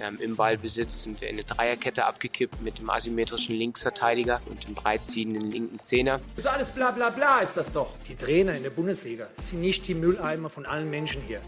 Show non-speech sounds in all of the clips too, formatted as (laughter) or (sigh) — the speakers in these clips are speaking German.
Ähm, Im Ballbesitz sind wir in eine Dreierkette abgekippt mit dem asymmetrischen Linksverteidiger und dem breitziehenden linken Zehner. So alles bla bla bla ist das doch. Die Trainer in der Bundesliga sind nicht die Mülleimer von allen Menschen hier.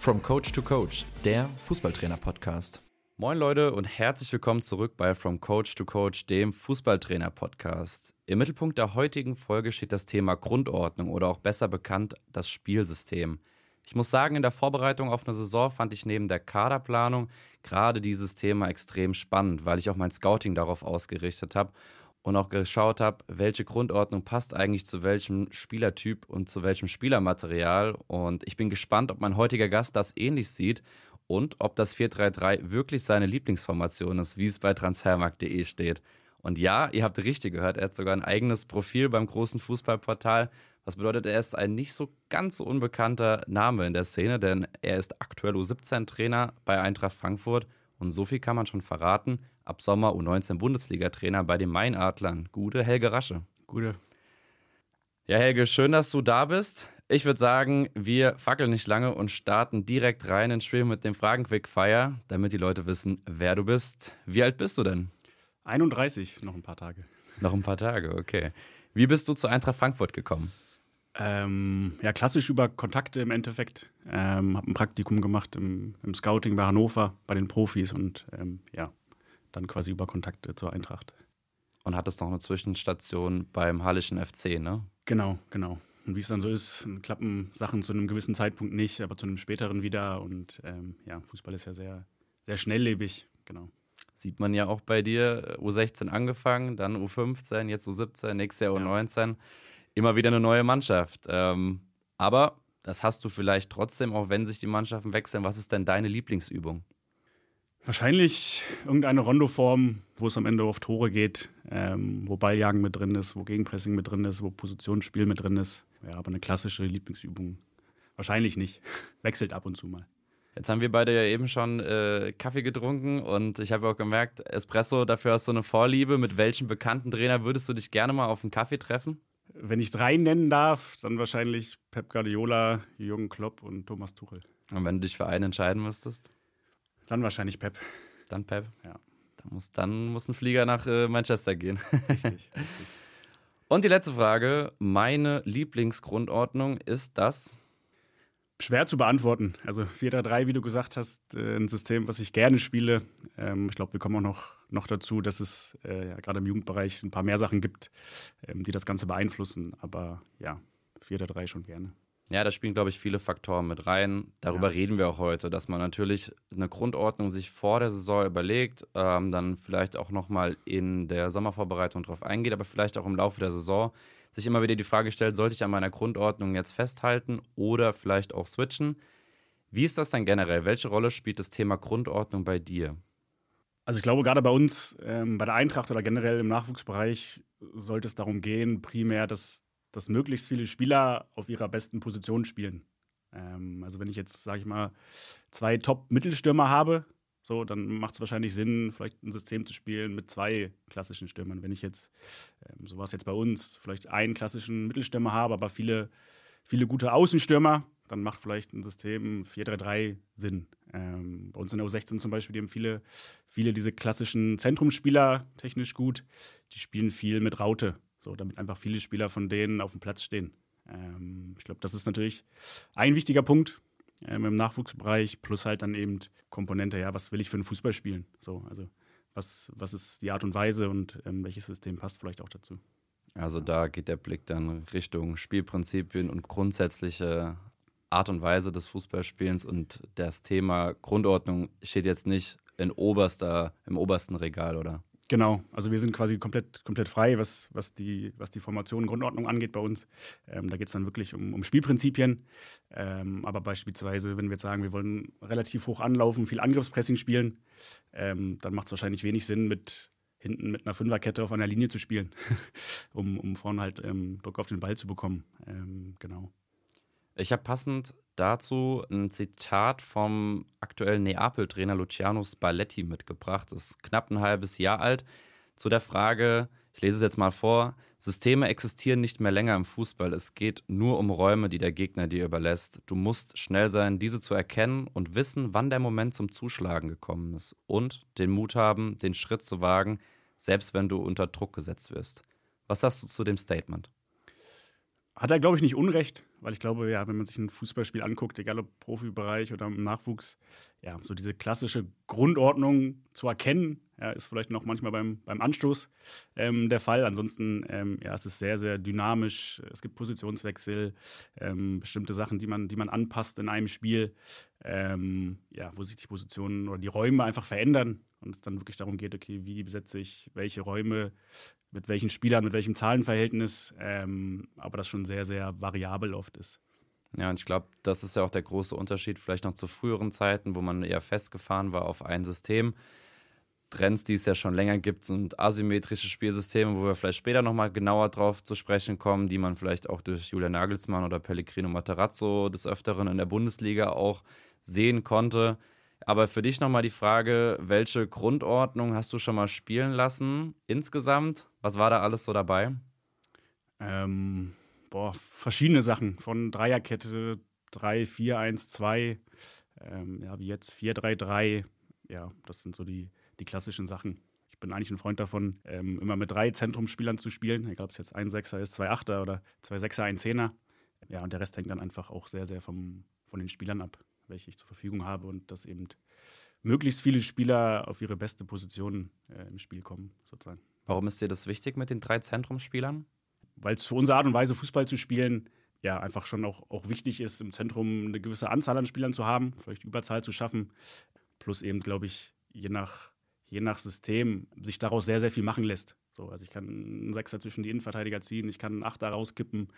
From Coach to Coach, der Fußballtrainer-Podcast. Moin Leute und herzlich willkommen zurück bei From Coach to Coach, dem Fußballtrainer-Podcast. Im Mittelpunkt der heutigen Folge steht das Thema Grundordnung oder auch besser bekannt das Spielsystem. Ich muss sagen, in der Vorbereitung auf eine Saison fand ich neben der Kaderplanung gerade dieses Thema extrem spannend, weil ich auch mein Scouting darauf ausgerichtet habe und auch geschaut habe, welche Grundordnung passt eigentlich zu welchem Spielertyp und zu welchem Spielermaterial. Und ich bin gespannt, ob mein heutiger Gast das ähnlich sieht und ob das 4-3-3 wirklich seine Lieblingsformation ist, wie es bei transfermarkt.de steht. Und ja, ihr habt richtig gehört, er hat sogar ein eigenes Profil beim großen Fußballportal. Was bedeutet, er ist ein nicht so ganz so unbekannter Name in der Szene, denn er ist aktuell U17-Trainer bei Eintracht Frankfurt und so viel kann man schon verraten. Ab Sommer U19 Bundesliga-Trainer bei den Mainadlern. Gute Helge Rasche. Gute. Ja, Helge, schön, dass du da bist. Ich würde sagen, wir fackeln nicht lange und starten direkt rein ins Spiel mit dem Fragenquickfire, damit die Leute wissen, wer du bist. Wie alt bist du denn? 31, noch ein paar Tage. Noch ein paar Tage, okay. Wie bist du zu Eintracht Frankfurt gekommen? Ähm, ja, klassisch über Kontakte im Endeffekt. Ähm, habe ein Praktikum gemacht im, im, Scouting bei Hannover, bei den Profis und ähm, ja, dann quasi über Kontakte zur Eintracht. Und hattest noch eine Zwischenstation beim Hallischen FC, ne? Genau, genau. Und wie es dann so ist, klappen Sachen zu einem gewissen Zeitpunkt nicht, aber zu einem späteren wieder. Und ähm, ja, Fußball ist ja sehr, sehr schnelllebig, genau. Sieht man ja auch bei dir, U16 angefangen, dann U15, jetzt U17, nächstes Jahr U19. Ja immer wieder eine neue Mannschaft. Ähm, aber das hast du vielleicht trotzdem, auch wenn sich die Mannschaften wechseln. Was ist denn deine Lieblingsübung? Wahrscheinlich irgendeine Rondoform, wo es am Ende auf Tore geht, ähm, wo Balljagen mit drin ist, wo Gegenpressing mit drin ist, wo Positionsspiel mit drin ist. Ja, aber eine klassische Lieblingsübung wahrscheinlich nicht. (laughs) Wechselt ab und zu mal. Jetzt haben wir beide ja eben schon äh, Kaffee getrunken und ich habe auch gemerkt, Espresso, dafür hast du eine Vorliebe. Mit welchem bekannten Trainer würdest du dich gerne mal auf einen Kaffee treffen? Wenn ich drei nennen darf, dann wahrscheinlich Pep Guardiola, Jürgen Klopp und Thomas Tuchel. Und wenn du dich für einen entscheiden müsstest? Dann wahrscheinlich Pep. Dann Pep? Ja. Dann muss, dann muss ein Flieger nach äh, Manchester gehen. Richtig, (laughs) richtig. Und die letzte Frage. Meine Lieblingsgrundordnung ist das? Schwer zu beantworten. Also 4-3-3, wie du gesagt hast, äh, ein System, was ich gerne spiele. Ähm, ich glaube, wir kommen auch noch, noch dazu, dass es äh, ja, gerade im Jugendbereich ein paar mehr Sachen gibt, ähm, die das Ganze beeinflussen. Aber ja, 4-3 schon gerne. Ja, da spielen, glaube ich, viele Faktoren mit rein. Darüber ja. reden wir auch heute, dass man natürlich eine Grundordnung sich vor der Saison überlegt, ähm, dann vielleicht auch nochmal in der Sommervorbereitung drauf eingeht, aber vielleicht auch im Laufe der Saison sich immer wieder die Frage stellt, sollte ich an meiner Grundordnung jetzt festhalten oder vielleicht auch switchen? Wie ist das denn generell? Welche Rolle spielt das Thema Grundordnung bei dir? Also ich glaube, gerade bei uns, ähm, bei der Eintracht oder generell im Nachwuchsbereich, sollte es darum gehen, primär, dass dass möglichst viele Spieler auf ihrer besten Position spielen. Ähm, also wenn ich jetzt, sage ich mal, zwei Top-Mittelstürmer habe, so, dann macht es wahrscheinlich Sinn, vielleicht ein System zu spielen mit zwei klassischen Stürmern. Wenn ich jetzt, ähm, so war es jetzt bei uns, vielleicht einen klassischen Mittelstürmer habe, aber viele, viele gute Außenstürmer, dann macht vielleicht ein System 4-3-3 Sinn. Ähm, bei uns in der U16 zum Beispiel, die haben viele, viele diese klassischen Zentrumsspieler technisch gut, die spielen viel mit Raute. So, damit einfach viele Spieler von denen auf dem Platz stehen. Ähm, ich glaube, das ist natürlich ein wichtiger Punkt ähm, im Nachwuchsbereich, plus halt dann eben Komponente, ja, was will ich für einen Fußball spielen? So, also was, was ist die Art und Weise und ähm, welches System passt vielleicht auch dazu. Also da geht der Blick dann Richtung Spielprinzipien und grundsätzliche Art und Weise des Fußballspielens und das Thema Grundordnung steht jetzt nicht in oberster, im obersten Regal, oder? Genau, also wir sind quasi komplett, komplett frei, was, was, die, was die Formation, Grundordnung angeht bei uns. Ähm, da geht es dann wirklich um, um Spielprinzipien. Ähm, aber beispielsweise, wenn wir jetzt sagen, wir wollen relativ hoch anlaufen, viel Angriffspressing spielen, ähm, dann macht es wahrscheinlich wenig Sinn, mit hinten mit einer Fünferkette auf einer Linie zu spielen, (laughs) um, um vorne halt ähm, Druck auf den Ball zu bekommen. Ähm, genau. Ich habe passend dazu ein Zitat vom aktuellen Neapel-Trainer Luciano Spalletti mitgebracht. Das ist knapp ein halbes Jahr alt. Zu der Frage, Ich lese es jetzt mal vor. Systeme existieren nicht mehr länger im Fußball. Es geht nur um Räume, die der Gegner dir überlässt. Du musst schnell sein, diese zu erkennen und wissen, wann der Moment zum Zuschlagen gekommen ist. Und den Mut haben, den Schritt zu wagen, selbst wenn du unter Druck gesetzt wirst. Was sagst du zu dem Statement? Hat er, glaube ich, nicht Unrecht, weil ich glaube, ja, wenn man sich ein Fußballspiel anguckt, egal ob Profibereich oder im Nachwuchs, ja, so diese klassische Grundordnung zu erkennen, ja, ist vielleicht noch manchmal beim, beim Anstoß ähm, der Fall. Ansonsten, ähm, ja, es ist sehr, sehr dynamisch. Es gibt Positionswechsel, ähm, bestimmte Sachen, die man, die man anpasst in einem Spiel, ähm, ja, wo sich die Positionen oder die Räume einfach verändern und es dann wirklich darum geht, okay, wie besetze ich welche Räume, mit welchen Spielern, mit welchem Zahlenverhältnis, ähm, aber das schon sehr, sehr variabel oft ist. Ja, und ich glaube, das ist ja auch der große Unterschied vielleicht noch zu früheren Zeiten, wo man eher festgefahren war auf ein System. Trends, die es ja schon länger gibt, sind asymmetrische Spielsysteme, wo wir vielleicht später nochmal genauer drauf zu sprechen kommen, die man vielleicht auch durch Julian Nagelsmann oder Pellegrino Materazzo des Öfteren in der Bundesliga auch sehen konnte. Aber für dich nochmal die Frage, welche Grundordnung hast du schon mal spielen lassen insgesamt? Was war da alles so dabei? Ähm, boah, verschiedene Sachen. Von Dreierkette 3, 4, 1, 2, ähm, ja, wie jetzt 4, 3, 3. Ja, das sind so die, die klassischen Sachen. Ich bin eigentlich ein Freund davon, ähm, immer mit drei Zentrumsspielern zu spielen. Egal, ob es jetzt ein Sechser ist, zwei Achter oder zwei Sechser, ein Zehner. Ja, und der Rest hängt dann einfach auch sehr, sehr vom, von den Spielern ab welche ich zur Verfügung habe und dass eben möglichst viele Spieler auf ihre beste Position äh, im Spiel kommen, sozusagen. Warum ist dir das wichtig mit den drei Zentrumsspielern? Weil es für unsere Art und Weise, Fußball zu spielen, ja, einfach schon auch, auch wichtig ist, im Zentrum eine gewisse Anzahl an Spielern zu haben, vielleicht Überzahl zu schaffen. Plus eben, glaube ich, je nach, je nach System sich daraus sehr, sehr viel machen lässt. So, also ich kann einen Sechser zwischen die Innenverteidiger ziehen, ich kann einen Achter rauskippen,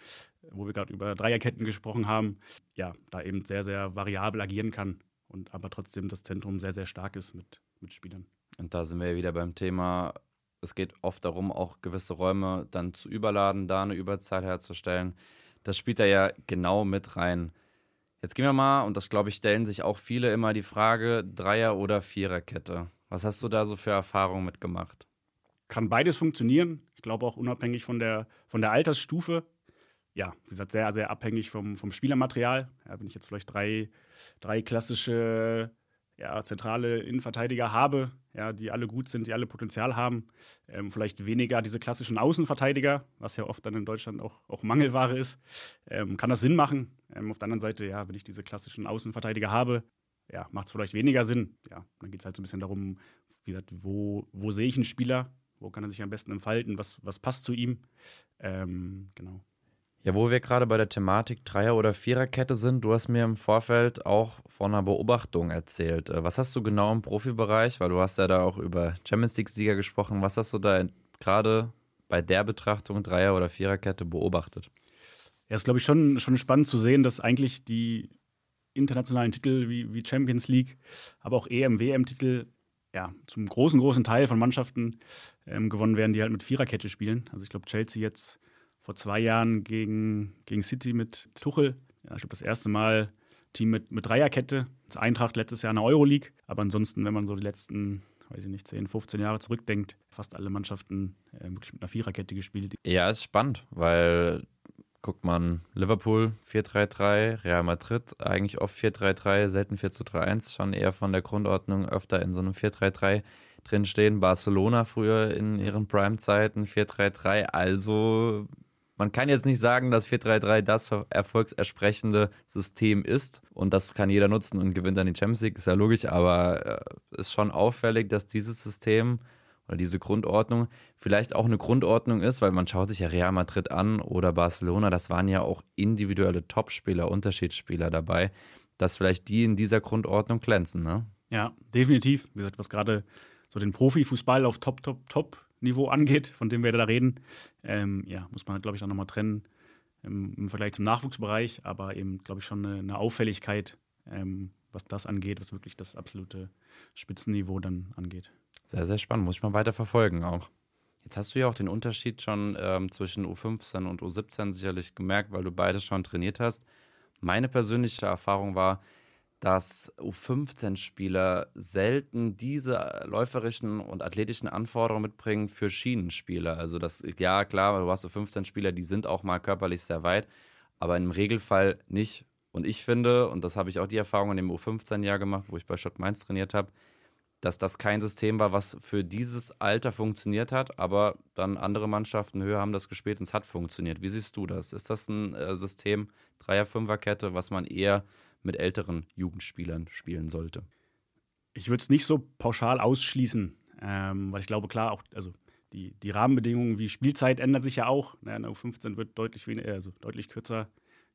wo wir gerade über Dreierketten gesprochen haben. Ja, da eben sehr, sehr variabel agieren kann und aber trotzdem das Zentrum sehr, sehr stark ist mit, mit Spielern. Und da sind wir wieder beim Thema, es geht oft darum, auch gewisse Räume dann zu überladen, da eine Überzahl herzustellen. Das spielt da ja genau mit rein. Jetzt gehen wir mal, und das glaube ich, stellen sich auch viele immer die Frage, Dreier- oder Viererkette. Was hast du da so für Erfahrungen mitgemacht? kann beides funktionieren. Ich glaube auch unabhängig von der, von der Altersstufe. Ja, wie gesagt, sehr, sehr abhängig vom, vom Spielermaterial. Ja, wenn ich jetzt vielleicht drei, drei klassische ja, zentrale Innenverteidiger habe, ja, die alle gut sind, die alle Potenzial haben, ähm, vielleicht weniger diese klassischen Außenverteidiger, was ja oft dann in Deutschland auch, auch Mangelware ist, ähm, kann das Sinn machen. Ähm, auf der anderen Seite, ja, wenn ich diese klassischen Außenverteidiger habe, ja, macht es vielleicht weniger Sinn. Ja, dann geht es halt so ein bisschen darum, wie gesagt, wo, wo sehe ich einen Spieler, wo kann er sich am besten entfalten? Was, was passt zu ihm? Ähm, genau. Ja, wo wir gerade bei der Thematik Dreier- oder Viererkette sind, du hast mir im Vorfeld auch von einer Beobachtung erzählt. Äh, was hast du genau im Profibereich, weil du hast ja da auch über Champions League-Sieger gesprochen, was hast du da gerade bei der Betrachtung Dreier- oder Viererkette beobachtet? Ja, ist glaube ich schon, schon spannend zu sehen, dass eigentlich die internationalen Titel wie, wie Champions League, aber auch EM, WM-Titel ja, zum großen, großen Teil von Mannschaften ähm, gewonnen werden, die halt mit Viererkette spielen. Also ich glaube, Chelsea jetzt vor zwei Jahren gegen, gegen City mit Tuchel. Ja, ich glaube, das erste Mal Team mit, mit Dreierkette. Das Eintracht letztes Jahr in der Euroleague. Aber ansonsten, wenn man so die letzten, weiß ich nicht, 10, 15 Jahre zurückdenkt, fast alle Mannschaften äh, wirklich mit einer Viererkette gespielt. Ja, ist spannend, weil guckt man Liverpool 4-3-3, Real Madrid eigentlich oft 4-3-3, selten 4-3-1, schon eher von der Grundordnung öfter in so einem 4-3-3 drinstehen. Barcelona früher in ihren Prime-Zeiten 4-3-3, also man kann jetzt nicht sagen, dass 4-3-3 das erfolgsersprechende System ist und das kann jeder nutzen und gewinnt dann die Champions League, ist ja logisch, aber äh, ist schon auffällig, dass dieses System oder diese Grundordnung vielleicht auch eine Grundordnung ist, weil man schaut sich ja Real Madrid an oder Barcelona, das waren ja auch individuelle Topspieler, Unterschiedsspieler dabei, dass vielleicht die in dieser Grundordnung glänzen, ne? Ja, definitiv. Wie gesagt, was gerade so den Profifußball auf Top, Top, Top-Niveau angeht, von dem wir da reden, ähm, ja, muss man, glaube ich, dann nochmal trennen im, im, Vergleich zum Nachwuchsbereich, aber eben, glaube ich, schon eine, eine Auffälligkeit, ähm, was das angeht, was wirklich das absolute Spitzenniveau dann angeht. Sehr, sehr spannend. Muss ich mal weiter verfolgen auch. Jetzt hast du ja auch den Unterschied schon ähm, zwischen U15 und U17 sicherlich gemerkt, weil du beides schon trainiert hast. Meine persönliche Erfahrung war, dass U15-Spieler selten diese läuferischen und athletischen Anforderungen mitbringen für Schienenspieler. Also das, ja klar, du hast U15-Spieler, die sind auch mal körperlich sehr weit, aber im Regelfall nicht. Und ich finde, und das habe ich auch die Erfahrung in dem U15-Jahr gemacht, wo ich bei Schott Mainz trainiert habe, dass das kein System war, was für dieses Alter funktioniert hat, aber dann andere Mannschaften höher haben das gespielt und es hat funktioniert. Wie siehst du das? Ist das ein äh, System, Dreier-Fünfer-Kette, was man eher mit älteren Jugendspielern spielen sollte? Ich würde es nicht so pauschal ausschließen, ähm, weil ich glaube, klar, auch, also die, die Rahmenbedingungen wie Spielzeit ändern sich ja auch. In der U15 wird deutlich weniger, also deutlich kürzer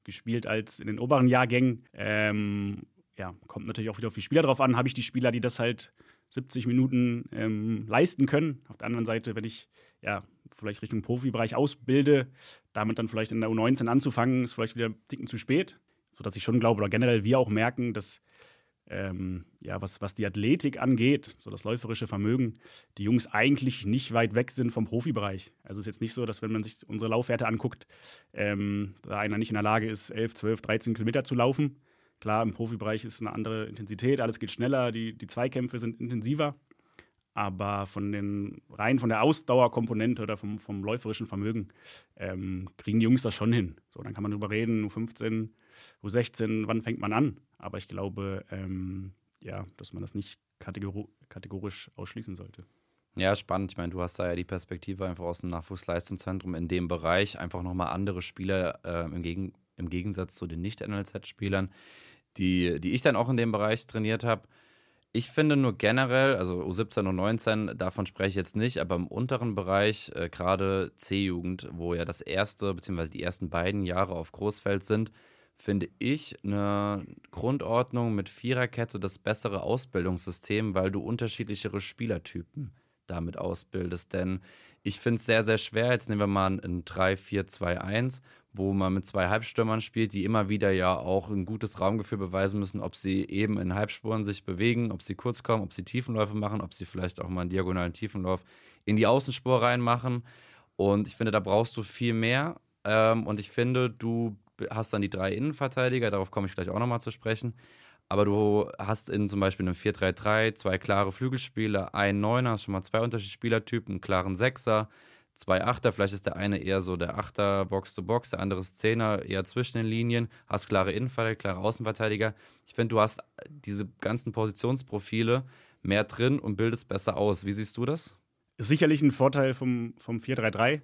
gespielt als in den oberen Jahrgängen. Ähm, ja, kommt natürlich auch wieder auf die Spieler drauf an. Habe ich die Spieler, die das halt 70 Minuten ähm, leisten können? Auf der anderen Seite, wenn ich ja vielleicht Richtung Profibereich ausbilde, damit dann vielleicht in der U19 anzufangen, ist vielleicht wieder ein Ticken zu spät. Sodass ich schon glaube, oder generell wir auch merken, dass ähm, ja, was, was die Athletik angeht, so das läuferische Vermögen, die Jungs eigentlich nicht weit weg sind vom Profibereich. Also es ist jetzt nicht so, dass wenn man sich unsere Laufwerte anguckt, ähm, da einer nicht in der Lage ist, 11, 12, 13 Kilometer zu laufen. Klar, im Profibereich ist eine andere Intensität, alles geht schneller, die, die Zweikämpfe sind intensiver. Aber von den rein von der Ausdauerkomponente oder vom, vom läuferischen Vermögen ähm, kriegen die Jungs das schon hin. So, dann kann man drüber reden, U15, U16, wann fängt man an? Aber ich glaube, ähm, ja, dass man das nicht kategorisch ausschließen sollte. Ja, spannend. Ich meine, du hast da ja die Perspektive einfach aus dem Nachwuchsleistungszentrum in dem Bereich, einfach nochmal andere Spieler äh, im, Gegen im Gegensatz zu den Nicht-NLZ-Spielern, die, die ich dann auch in dem Bereich trainiert habe. Ich finde nur generell, also U17 und 19, davon spreche ich jetzt nicht, aber im unteren Bereich, äh, gerade C-Jugend, wo ja das erste, beziehungsweise die ersten beiden Jahre auf Großfeld sind, finde ich eine Grundordnung mit Viererkette das bessere Ausbildungssystem, weil du unterschiedlichere Spielertypen damit ausbildest. Denn ich finde es sehr, sehr schwer. Jetzt nehmen wir mal ein 3-4-2-1, wo man mit zwei Halbstürmern spielt, die immer wieder ja auch ein gutes Raumgefühl beweisen müssen, ob sie eben in Halbspuren sich bewegen, ob sie kurz kommen, ob sie Tiefenläufe machen, ob sie vielleicht auch mal einen diagonalen Tiefenlauf in die Außenspur reinmachen. Und ich finde, da brauchst du viel mehr. Ähm, und ich finde, du hast dann die drei Innenverteidiger, darauf komme ich gleich auch nochmal zu sprechen. Aber du hast in zum Beispiel einem 4-3-3 zwei klare Flügelspieler, einen Neuner, schon mal zwei unterschiedliche Spielertypen, einen klaren Sechser, zwei Achter, vielleicht ist der eine eher so der Achter Box-to-Box, der andere ist Zehner, eher zwischen den Linien, hast klare Innenverteidiger, klare Außenverteidiger. Ich finde, du hast diese ganzen Positionsprofile mehr drin und bildest besser aus. Wie siehst du das? Ist sicherlich ein Vorteil vom, vom 4-3-3,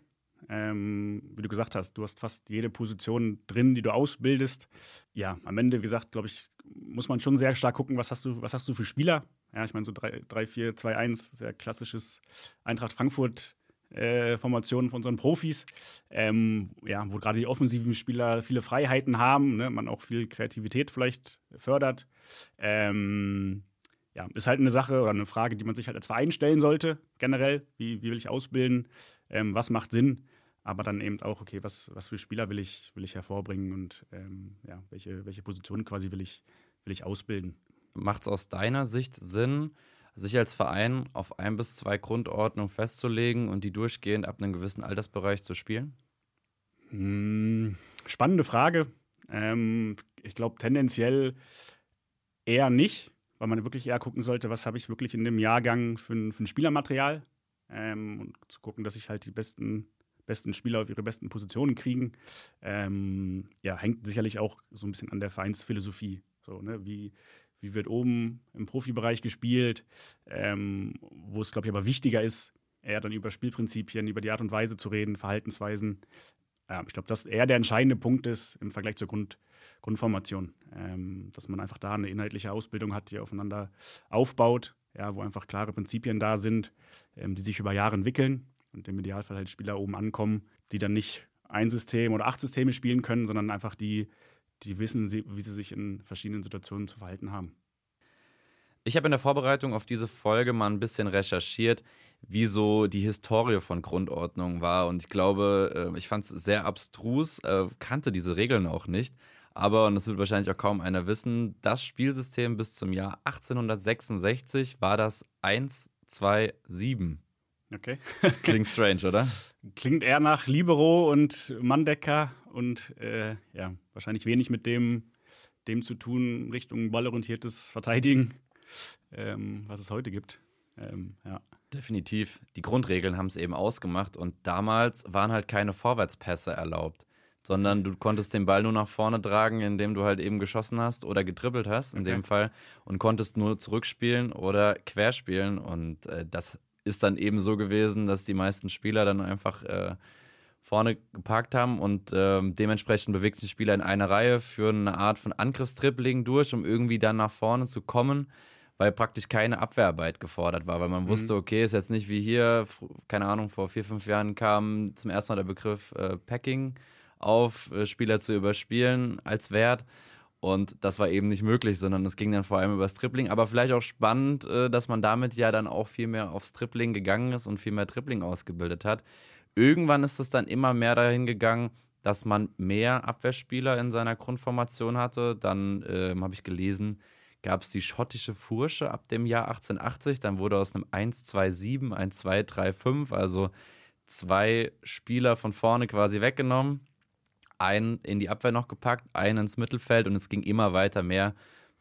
ähm, wie du gesagt hast, du hast fast jede Position drin, die du ausbildest. Ja, am Ende, wie gesagt, glaube ich, muss man schon sehr stark gucken, was hast du, was hast du für Spieler. Ja, ich meine, so 3-4-2-1, sehr klassisches Eintracht Frankfurt. Äh, Formationen von unseren Profis, ähm, ja, wo gerade die offensiven Spieler viele Freiheiten haben, ne, man auch viel Kreativität vielleicht fördert. Ähm, ja, ist halt eine Sache oder eine Frage, die man sich halt als Verein stellen sollte, generell. Wie, wie will ich ausbilden? Ähm, was macht Sinn? aber dann eben auch, okay, was, was für Spieler will ich, will ich hervorbringen und ähm, ja, welche, welche Positionen quasi will ich, will ich ausbilden. Macht es aus deiner Sicht Sinn, sich als Verein auf ein bis zwei Grundordnungen festzulegen und die durchgehend ab einem gewissen Altersbereich zu spielen? Hm, spannende Frage. Ähm, ich glaube tendenziell eher nicht, weil man wirklich eher gucken sollte, was habe ich wirklich in dem Jahrgang für, für ein Spielermaterial ähm, und zu gucken, dass ich halt die besten besten Spieler auf ihre besten Positionen kriegen. Ähm, ja, hängt sicherlich auch so ein bisschen an der Vereinsphilosophie. So, ne? wie, wie wird oben im Profibereich gespielt, ähm, wo es, glaube ich, aber wichtiger ist, eher dann über Spielprinzipien, über die Art und Weise zu reden, Verhaltensweisen. Ja, ich glaube, dass eher der entscheidende Punkt ist im Vergleich zur Grund, Grundformation, ähm, dass man einfach da eine inhaltliche Ausbildung hat, die aufeinander aufbaut, ja, wo einfach klare Prinzipien da sind, ähm, die sich über Jahre entwickeln und im Idealfall halt Spieler oben ankommen, die dann nicht ein System oder acht Systeme spielen können, sondern einfach die, die wissen, wie sie sich in verschiedenen Situationen zu verhalten haben. Ich habe in der Vorbereitung auf diese Folge mal ein bisschen recherchiert, wie so die Historie von Grundordnung war. Und ich glaube, äh, ich fand es sehr abstrus, äh, kannte diese Regeln auch nicht. Aber, und das wird wahrscheinlich auch kaum einer wissen, das Spielsystem bis zum Jahr 1866 war das 1-2-7. Okay. (laughs) Klingt strange, oder? Klingt eher nach Libero und Mandecker und äh, ja, wahrscheinlich wenig mit dem dem zu tun, Richtung ballorientiertes Verteidigen, ähm, was es heute gibt. Ähm, ja. Definitiv. Die Grundregeln haben es eben ausgemacht und damals waren halt keine Vorwärtspässe erlaubt, sondern du konntest den Ball nur nach vorne tragen, indem du halt eben geschossen hast oder getrippelt hast, in okay. dem Fall, und konntest nur zurückspielen oder querspielen. Und äh, das ist dann eben so gewesen, dass die meisten Spieler dann einfach äh, vorne geparkt haben und äh, dementsprechend bewegt sich Spieler in einer Reihe für eine Art von Angriffstrippling durch, um irgendwie dann nach vorne zu kommen weil praktisch keine Abwehrarbeit gefordert war, weil man mhm. wusste, okay, ist jetzt nicht wie hier, keine Ahnung, vor vier, fünf Jahren kam zum ersten Mal der Begriff äh, Packing auf, äh, Spieler zu überspielen als Wert. Und das war eben nicht möglich, sondern es ging dann vor allem über das Tripling. Aber vielleicht auch spannend, äh, dass man damit ja dann auch viel mehr aufs Tripling gegangen ist und viel mehr Tripling ausgebildet hat. Irgendwann ist es dann immer mehr dahin gegangen, dass man mehr Abwehrspieler in seiner Grundformation hatte. Dann ähm, habe ich gelesen, gab es die schottische Fursche ab dem Jahr 1880. Dann wurde aus einem 1-2-7 ein 2-3-5, also zwei Spieler von vorne quasi weggenommen, einen in die Abwehr noch gepackt, einen ins Mittelfeld und es ging immer weiter mehr,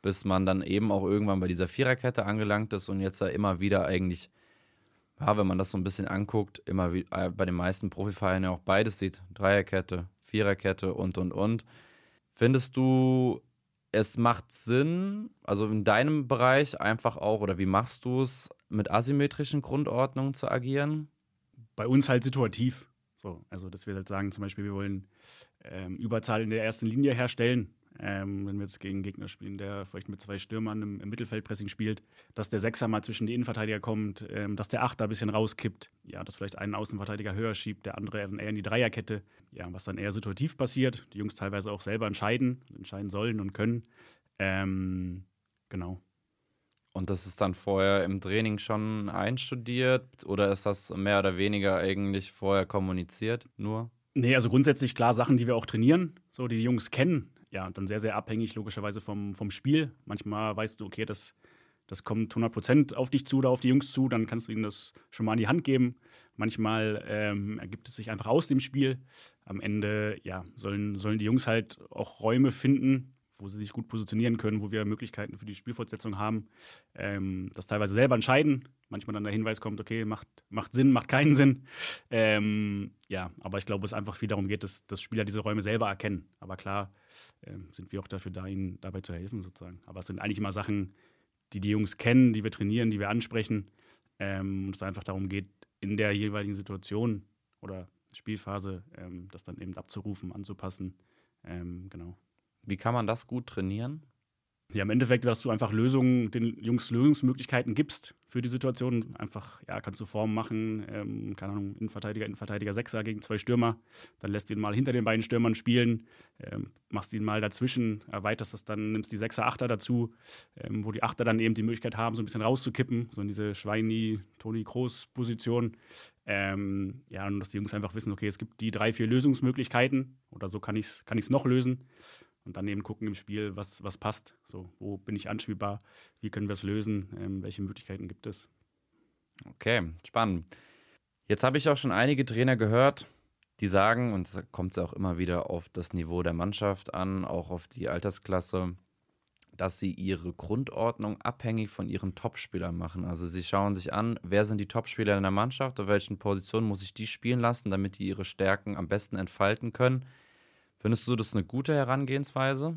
bis man dann eben auch irgendwann bei dieser Viererkette angelangt ist und jetzt ja immer wieder eigentlich, ja, wenn man das so ein bisschen anguckt, immer wie, äh, bei den meisten Profivereinen ja auch beides sieht. Dreierkette, Viererkette und und und. Findest du, es macht Sinn, also in deinem Bereich einfach auch, oder wie machst du es, mit asymmetrischen Grundordnungen zu agieren? Bei uns halt situativ. So, also, dass wir halt sagen, zum Beispiel, wir wollen ähm, Überzahl in der ersten Linie herstellen. Ähm, wenn wir jetzt gegen einen Gegner spielen, der vielleicht mit zwei Stürmern im, im Mittelfeldpressing spielt, dass der Sechser mal zwischen die Innenverteidiger kommt, ähm, dass der Achter ein bisschen rauskippt, ja, dass vielleicht einen Außenverteidiger höher schiebt, der andere dann eher in die Dreierkette, ja, was dann eher situativ passiert, die Jungs teilweise auch selber entscheiden, entscheiden sollen und können. Ähm, genau. Und das ist dann vorher im Training schon einstudiert oder ist das mehr oder weniger eigentlich vorher kommuniziert nur? Nee, also grundsätzlich klar Sachen, die wir auch trainieren, so die die Jungs kennen, ja, dann sehr, sehr abhängig logischerweise vom, vom Spiel. Manchmal weißt du, okay, das, das kommt 100% auf dich zu oder auf die Jungs zu, dann kannst du ihnen das schon mal in die Hand geben. Manchmal ähm, ergibt es sich einfach aus dem Spiel. Am Ende ja, sollen, sollen die Jungs halt auch Räume finden, wo sie sich gut positionieren können, wo wir Möglichkeiten für die Spielfortsetzung haben, ähm, das teilweise selber entscheiden. Manchmal dann der Hinweis kommt, okay, macht, macht Sinn, macht keinen Sinn. Ähm, ja, aber ich glaube, es einfach viel darum geht, dass, dass Spieler diese Räume selber erkennen. Aber klar ähm, sind wir auch dafür da, ihnen dabei zu helfen, sozusagen. Aber es sind eigentlich immer Sachen, die die Jungs kennen, die wir trainieren, die wir ansprechen. Ähm, und es einfach darum geht, in der jeweiligen Situation oder Spielphase ähm, das dann eben abzurufen, anzupassen. Ähm, genau. Wie kann man das gut trainieren? Ja, im Endeffekt, dass du einfach Lösungen, den Jungs Lösungsmöglichkeiten gibst für die Situation. Einfach, ja, kannst du Formen machen, ähm, keine Ahnung, Innenverteidiger, Innenverteidiger Sechser gegen zwei Stürmer. Dann lässt ihn mal hinter den beiden Stürmern spielen, ähm, machst ihn mal dazwischen, erweiterst das dann, nimmst die Sechser, Achter dazu, ähm, wo die Achter dann eben die Möglichkeit haben, so ein bisschen rauszukippen, so in diese Schweini, Toni Kroos-Position. Ähm, ja, und dass die Jungs einfach wissen, okay, es gibt die drei, vier Lösungsmöglichkeiten oder so kann ich es kann noch lösen und dann eben gucken im Spiel, was, was passt. So, wo bin ich anspielbar? Wie können wir es lösen? Ähm, welche Möglichkeiten gibt es? Okay, spannend. Jetzt habe ich auch schon einige Trainer gehört, die sagen, und da kommt es auch immer wieder auf das Niveau der Mannschaft an, auch auf die Altersklasse, dass sie ihre Grundordnung abhängig von ihren Topspielern machen. Also sie schauen sich an, wer sind die Topspieler in der Mannschaft, auf welchen Positionen muss ich die spielen lassen, damit die ihre Stärken am besten entfalten können Findest du das eine gute Herangehensweise?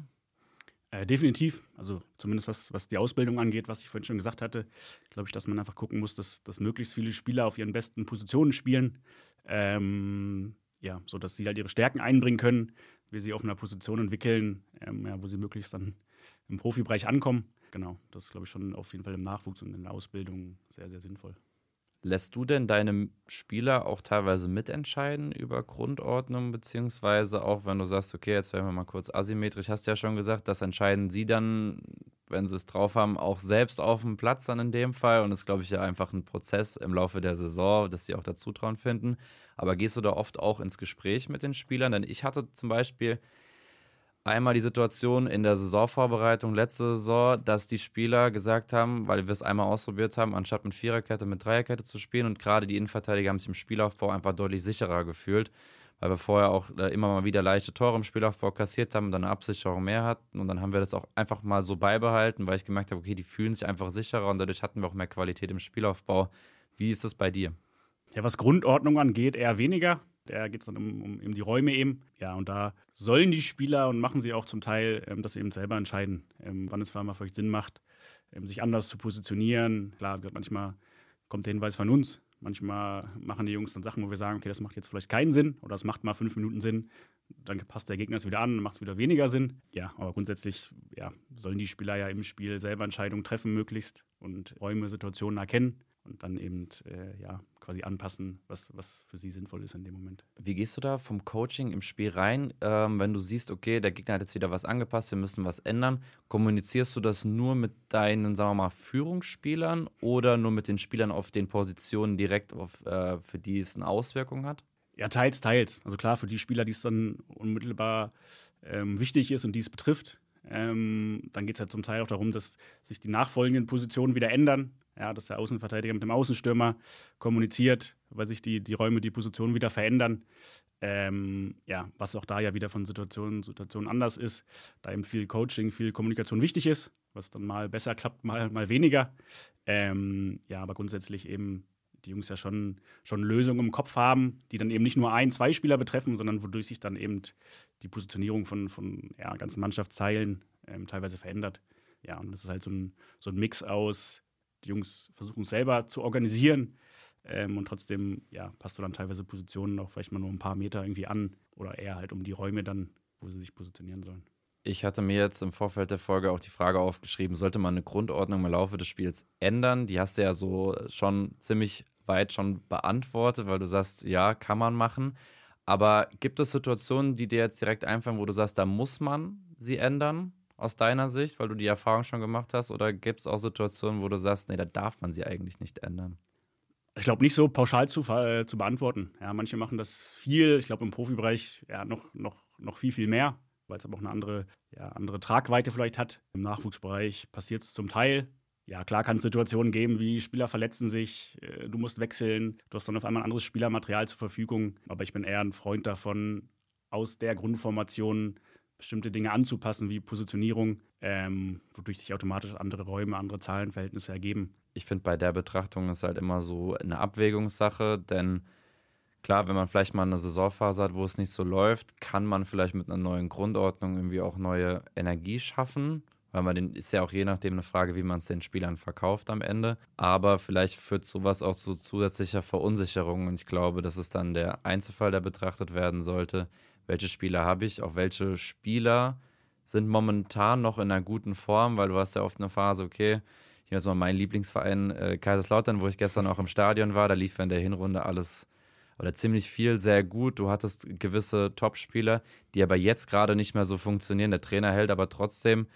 Äh, definitiv. Also zumindest was, was die Ausbildung angeht, was ich vorhin schon gesagt hatte, glaube ich, dass man einfach gucken muss, dass, dass möglichst viele Spieler auf ihren besten Positionen spielen. Ähm, ja, so sie halt ihre Stärken einbringen können, wie sie auf einer Position entwickeln, ähm, ja, wo sie möglichst dann im Profibereich ankommen. Genau, das ist, glaube ich, schon auf jeden Fall im Nachwuchs und in der Ausbildung sehr, sehr sinnvoll. Lässt du denn deine Spieler auch teilweise mitentscheiden über Grundordnung, beziehungsweise auch wenn du sagst, okay, jetzt werden wir mal kurz asymmetrisch, hast du ja schon gesagt, das entscheiden sie dann, wenn sie es drauf haben, auch selbst auf dem Platz dann in dem Fall und das ist, glaube ich, ja einfach ein Prozess im Laufe der Saison, dass sie auch dazu trauen finden. Aber gehst du da oft auch ins Gespräch mit den Spielern? Denn ich hatte zum Beispiel einmal die Situation in der Saisonvorbereitung letzte Saison, dass die Spieler gesagt haben, weil wir es einmal ausprobiert haben, anstatt mit Viererkette mit Dreierkette zu spielen und gerade die Innenverteidiger haben sich im Spielaufbau einfach deutlich sicherer gefühlt, weil wir vorher auch äh, immer mal wieder leichte Tore im Spielaufbau kassiert haben und dann eine Absicherung mehr hatten. Und dann haben wir das auch einfach mal so beibehalten, weil ich gemerkt habe, okay, die fühlen sich einfach sicherer und dadurch hatten wir auch mehr Qualität im Spielaufbau. Wie ist das bei dir? Ja, was Grundordnung angeht, eher weniger. Da geht es dann um, um, um, die Räume eben. Ja, und da sollen die Spieler und machen sie auch zum Teil, ähm, sie eben selber entscheiden, ähm, wann es für einmal vielleicht Sinn macht, ähm, sich anders zu positionieren. Klar, manchmal kommt der Hinweis von uns. Manchmal machen die Jungs dann Sachen, wo wir sagen, okay, das macht jetzt vielleicht keinen Sinn oder es macht mal fünf Minuten Sinn. Dann passt der Gegner es wieder an, macht es wieder weniger Sinn. Ja, aber grundsätzlich ja, sollen die Spieler ja im Spiel selber Entscheidungen treffen, möglichst und Räume, Situationen erkennen und dann eben äh, ja, quasi anpassen, was, was für sie sinnvoll ist in dem Moment. Wie gehst du da vom Coaching im Spiel rein, ähm, wenn du siehst, okay, der Gegner hat jetzt wieder was angepasst, wir müssen was ändern? Kommunizierst du das nur mit deinen, sagen wir mal, Führungsspielern oder nur mit den Spielern auf den Positionen direkt, auf, äh, für die es eine Auswirkung hat? Ja, teils, teils. Also klar, für die Spieler, die es dann unmittelbar ähm, wichtig ist und die es betrifft, ähm, dann geht es halt zum Teil auch darum, dass sich die nachfolgenden Positionen wieder ändern ja, dass der Außenverteidiger mit dem Außenstürmer kommuniziert, weil sich die, die Räume, die Positionen wieder verändern. Ähm, ja, was auch da ja wieder von Situation zu Situation anders ist, da eben viel Coaching, viel Kommunikation wichtig ist, was dann mal besser klappt, mal, mal weniger. Ähm, ja, aber grundsätzlich eben die Jungs ja schon, schon Lösungen im Kopf haben, die dann eben nicht nur ein, zwei Spieler betreffen, sondern wodurch sich dann eben die Positionierung von, von ja, ganzen Mannschaftsteilen ähm, teilweise verändert. Ja, und das ist halt so ein, so ein Mix aus die Jungs versuchen es selber zu organisieren. Ähm, und trotzdem, ja, passt du dann teilweise Positionen auch vielleicht mal nur ein paar Meter irgendwie an oder eher halt um die Räume dann, wo sie sich positionieren sollen. Ich hatte mir jetzt im Vorfeld der Folge auch die Frage aufgeschrieben, sollte man eine Grundordnung im Laufe des Spiels ändern? Die hast du ja so schon ziemlich weit schon beantwortet, weil du sagst, ja, kann man machen. Aber gibt es Situationen, die dir jetzt direkt einfallen, wo du sagst, da muss man sie ändern? Aus deiner Sicht, weil du die Erfahrung schon gemacht hast? Oder gibt es auch Situationen, wo du sagst, nee, da darf man sie eigentlich nicht ändern? Ich glaube, nicht so pauschal zu, äh, zu beantworten. Ja, manche machen das viel. Ich glaube, im Profibereich ja, noch, noch, noch viel, viel mehr, weil es aber auch eine andere, ja, andere Tragweite vielleicht hat. Im Nachwuchsbereich passiert es zum Teil. Ja, klar kann es Situationen geben, wie Spieler verletzen sich, äh, du musst wechseln, du hast dann auf einmal ein anderes Spielermaterial zur Verfügung. Aber ich bin eher ein Freund davon, aus der Grundformation bestimmte Dinge anzupassen, wie Positionierung, ähm, wodurch sich automatisch andere Räume, andere Zahlenverhältnisse ergeben. Ich finde, bei der Betrachtung ist halt immer so eine Abwägungssache, denn klar, wenn man vielleicht mal eine Saisonphase hat, wo es nicht so läuft, kann man vielleicht mit einer neuen Grundordnung irgendwie auch neue Energie schaffen. Weil man den ist ja auch je nachdem eine Frage, wie man es den Spielern verkauft am Ende. Aber vielleicht führt sowas auch zu zusätzlicher Verunsicherung. Und ich glaube, das ist dann der Einzelfall, der betrachtet werden sollte welche Spieler habe ich, auch welche Spieler sind momentan noch in einer guten Form, weil du hast ja oft eine Phase, okay, hier ist mal mein Lieblingsverein äh, Kaiserslautern, wo ich gestern auch im Stadion war, da lief in der Hinrunde alles oder ziemlich viel sehr gut. Du hattest gewisse Top-Spieler, die aber jetzt gerade nicht mehr so funktionieren. Der Trainer hält aber trotzdem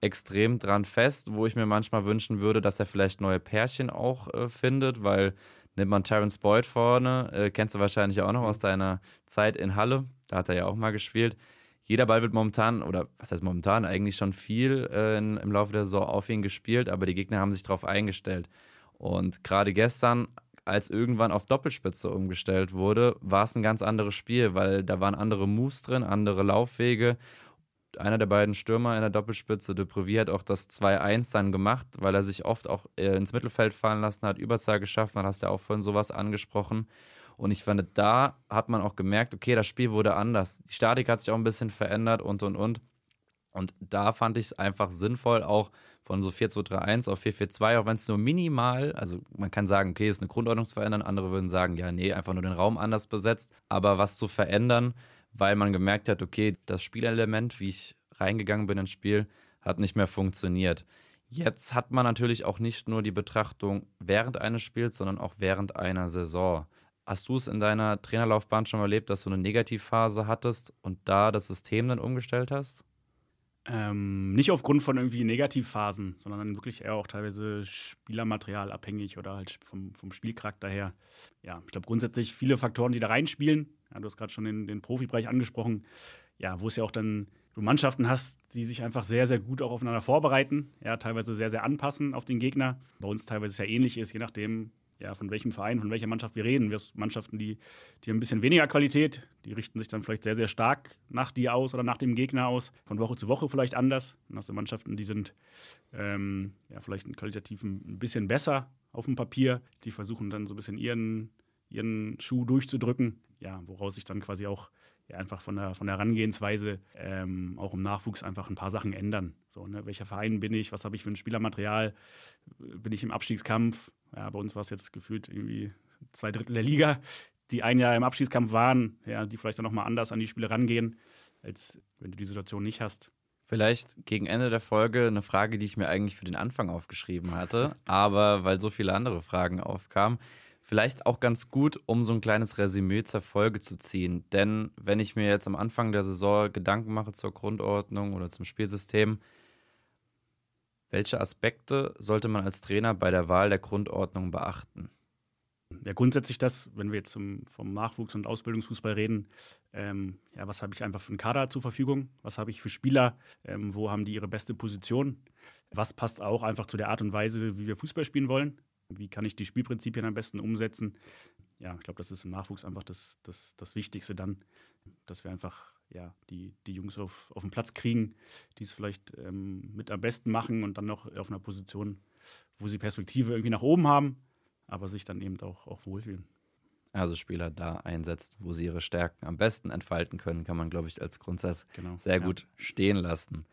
extrem dran fest, wo ich mir manchmal wünschen würde, dass er vielleicht neue Pärchen auch äh, findet, weil nimmt man Terence Boyd vorne, äh, kennst du wahrscheinlich auch noch aus deiner Zeit in Halle, da hat er ja auch mal gespielt. Jeder Ball wird momentan, oder was heißt momentan, eigentlich schon viel äh, in, im Laufe der Saison auf ihn gespielt, aber die Gegner haben sich darauf eingestellt. Und gerade gestern, als irgendwann auf Doppelspitze umgestellt wurde, war es ein ganz anderes Spiel, weil da waren andere Moves drin, andere Laufwege. Einer der beiden Stürmer in der Doppelspitze, De Prevy, hat auch das 2-1 dann gemacht, weil er sich oft auch äh, ins Mittelfeld fallen lassen hat, Überzahl geschafft. Man hast ja auch vorhin sowas angesprochen. Und ich fand, da hat man auch gemerkt, okay, das Spiel wurde anders. Die Statik hat sich auch ein bisschen verändert und und und. Und da fand ich es einfach sinnvoll, auch von so 4-2-3-1 auf 4-4-2, auch wenn es nur minimal, also man kann sagen, okay, ist eine Grundordnung zu verändern, andere würden sagen, ja, nee, einfach nur den Raum anders besetzt, aber was zu verändern, weil man gemerkt hat, okay, das Spielelement, wie ich reingegangen bin ins Spiel, hat nicht mehr funktioniert. Jetzt hat man natürlich auch nicht nur die Betrachtung während eines Spiels, sondern auch während einer Saison. Hast du es in deiner Trainerlaufbahn schon erlebt, dass du eine Negativphase hattest und da das System dann umgestellt hast? Ähm, nicht aufgrund von irgendwie Negativphasen, sondern dann wirklich eher auch teilweise Spielermaterial abhängig oder halt vom, vom Spielcharakter her. Ja, ich glaube grundsätzlich viele Faktoren, die da reinspielen. Ja, du hast gerade schon den, den Profibereich angesprochen. Ja, wo es ja auch dann du Mannschaften hast, die sich einfach sehr, sehr gut auch aufeinander vorbereiten. Ja, teilweise sehr, sehr anpassen auf den Gegner. Bei uns teilweise sehr ähnlich ist, je nachdem, ja, von welchem Verein, von welcher Mannschaft wir reden. Wir Mannschaften, die, die haben ein bisschen weniger Qualität, die richten sich dann vielleicht sehr, sehr stark nach dir aus oder nach dem Gegner aus. Von Woche zu Woche vielleicht anders. Dann hast du Mannschaften, die sind ähm, ja, vielleicht qualitativ ein bisschen besser auf dem Papier. Die versuchen dann so ein bisschen ihren, ihren Schuh durchzudrücken. Ja, woraus sich dann quasi auch ja, einfach von der, von der Herangehensweise ähm, auch im Nachwuchs einfach ein paar Sachen ändern. So, ne? Welcher Verein bin ich? Was habe ich für ein Spielermaterial? Bin ich im Abstiegskampf? Ja, bei uns war es jetzt gefühlt irgendwie zwei Drittel der Liga, die ein Jahr im Abstiegskampf waren, ja, die vielleicht dann nochmal anders an die Spiele rangehen, als wenn du die Situation nicht hast. Vielleicht gegen Ende der Folge eine Frage, die ich mir eigentlich für den Anfang aufgeschrieben hatte, (laughs) aber weil so viele andere Fragen aufkamen. Vielleicht auch ganz gut, um so ein kleines Resümee zur Folge zu ziehen. Denn wenn ich mir jetzt am Anfang der Saison Gedanken mache zur Grundordnung oder zum Spielsystem, welche Aspekte sollte man als Trainer bei der Wahl der Grundordnung beachten? Ja, grundsätzlich das, wenn wir jetzt zum, vom Nachwuchs- und Ausbildungsfußball reden, ähm, ja, was habe ich einfach für einen Kader zur Verfügung? Was habe ich für Spieler? Ähm, wo haben die ihre beste Position? Was passt auch einfach zu der Art und Weise, wie wir Fußball spielen wollen? Wie kann ich die Spielprinzipien am besten umsetzen? Ja, ich glaube, das ist im Nachwuchs einfach das, das, das Wichtigste dann, dass wir einfach ja, die, die Jungs auf, auf den Platz kriegen, die es vielleicht ähm, mit am besten machen und dann noch auf einer Position, wo sie Perspektive irgendwie nach oben haben, aber sich dann eben auch, auch wohlfühlen. Also Spieler da einsetzt, wo sie ihre Stärken am besten entfalten können, kann man, glaube ich, als Grundsatz genau, sehr gut ja. stehen lassen.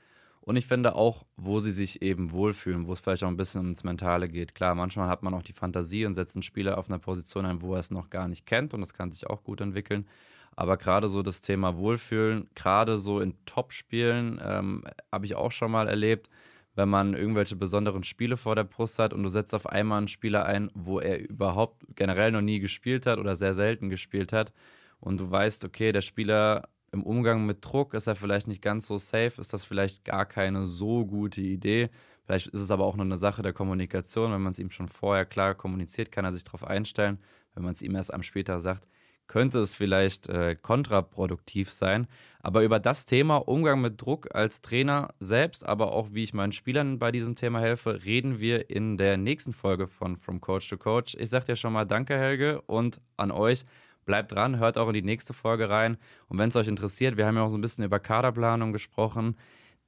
Und ich finde auch, wo sie sich eben wohlfühlen, wo es vielleicht auch ein bisschen ums Mentale geht. Klar, manchmal hat man auch die Fantasie und setzt einen Spieler auf einer Position ein, wo er es noch gar nicht kennt und das kann sich auch gut entwickeln. Aber gerade so das Thema Wohlfühlen, gerade so in Top-Spielen, ähm, habe ich auch schon mal erlebt, wenn man irgendwelche besonderen Spiele vor der Brust hat und du setzt auf einmal einen Spieler ein, wo er überhaupt generell noch nie gespielt hat oder sehr selten gespielt hat und du weißt, okay, der Spieler im Umgang mit Druck ist er vielleicht nicht ganz so safe, ist das vielleicht gar keine so gute Idee. Vielleicht ist es aber auch nur eine Sache der Kommunikation. Wenn man es ihm schon vorher klar kommuniziert, kann er sich darauf einstellen. Wenn man es ihm erst am später sagt, könnte es vielleicht äh, kontraproduktiv sein. Aber über das Thema Umgang mit Druck als Trainer selbst, aber auch wie ich meinen Spielern bei diesem Thema helfe, reden wir in der nächsten Folge von From Coach to Coach. Ich sage dir schon mal Danke, Helge, und an euch. Bleibt dran, hört auch in die nächste Folge rein. Und wenn es euch interessiert, wir haben ja auch so ein bisschen über Kaderplanung gesprochen.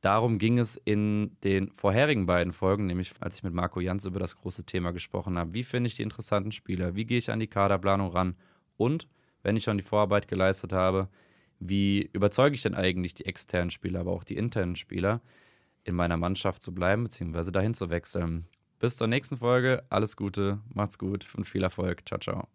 Darum ging es in den vorherigen beiden Folgen, nämlich als ich mit Marco Jans über das große Thema gesprochen habe. Wie finde ich die interessanten Spieler? Wie gehe ich an die Kaderplanung ran? Und wenn ich schon die Vorarbeit geleistet habe, wie überzeuge ich denn eigentlich die externen Spieler, aber auch die internen Spieler, in meiner Mannschaft zu bleiben, beziehungsweise dahin zu wechseln? Bis zur nächsten Folge. Alles Gute, macht's gut und viel Erfolg. Ciao, ciao.